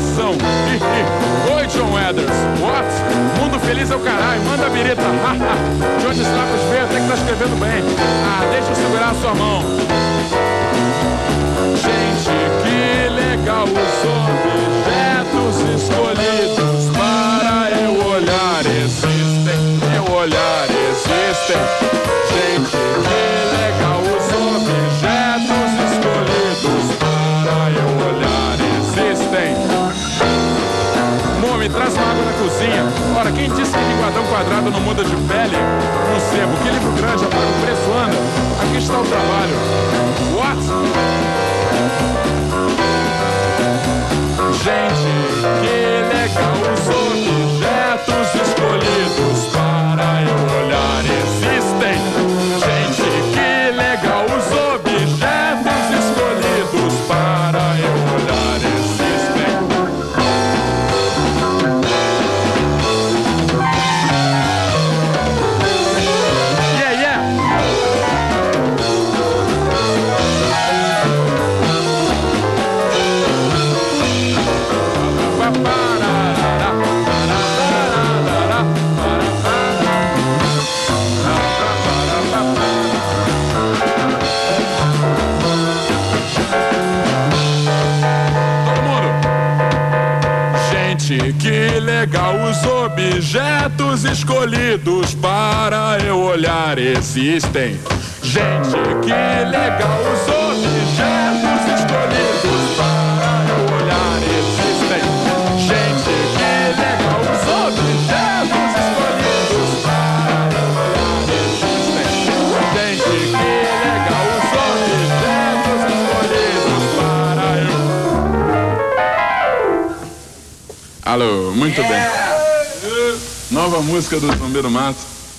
John Weathers. What? Mundo feliz é o caralho. Manda a birita. Johnny Slapos veio até que tá escrevendo bem. Ah, deixa eu segurar a sua mão. Gente, que legal os objetos escolhidos para eu olhar. Existem, eu olhar, existem. Gente, traz uma água na cozinha. Ora, quem disse que linguadão quadrado não muda de pele? No sebo, que livro grande, apaga o preço anda. Aqui está o trabalho. What? Gente, que legal os objetos escolhidos para eu olhar existem. Gente, que legal os Alô, muito bem. Nova música do Zumbi do Mato.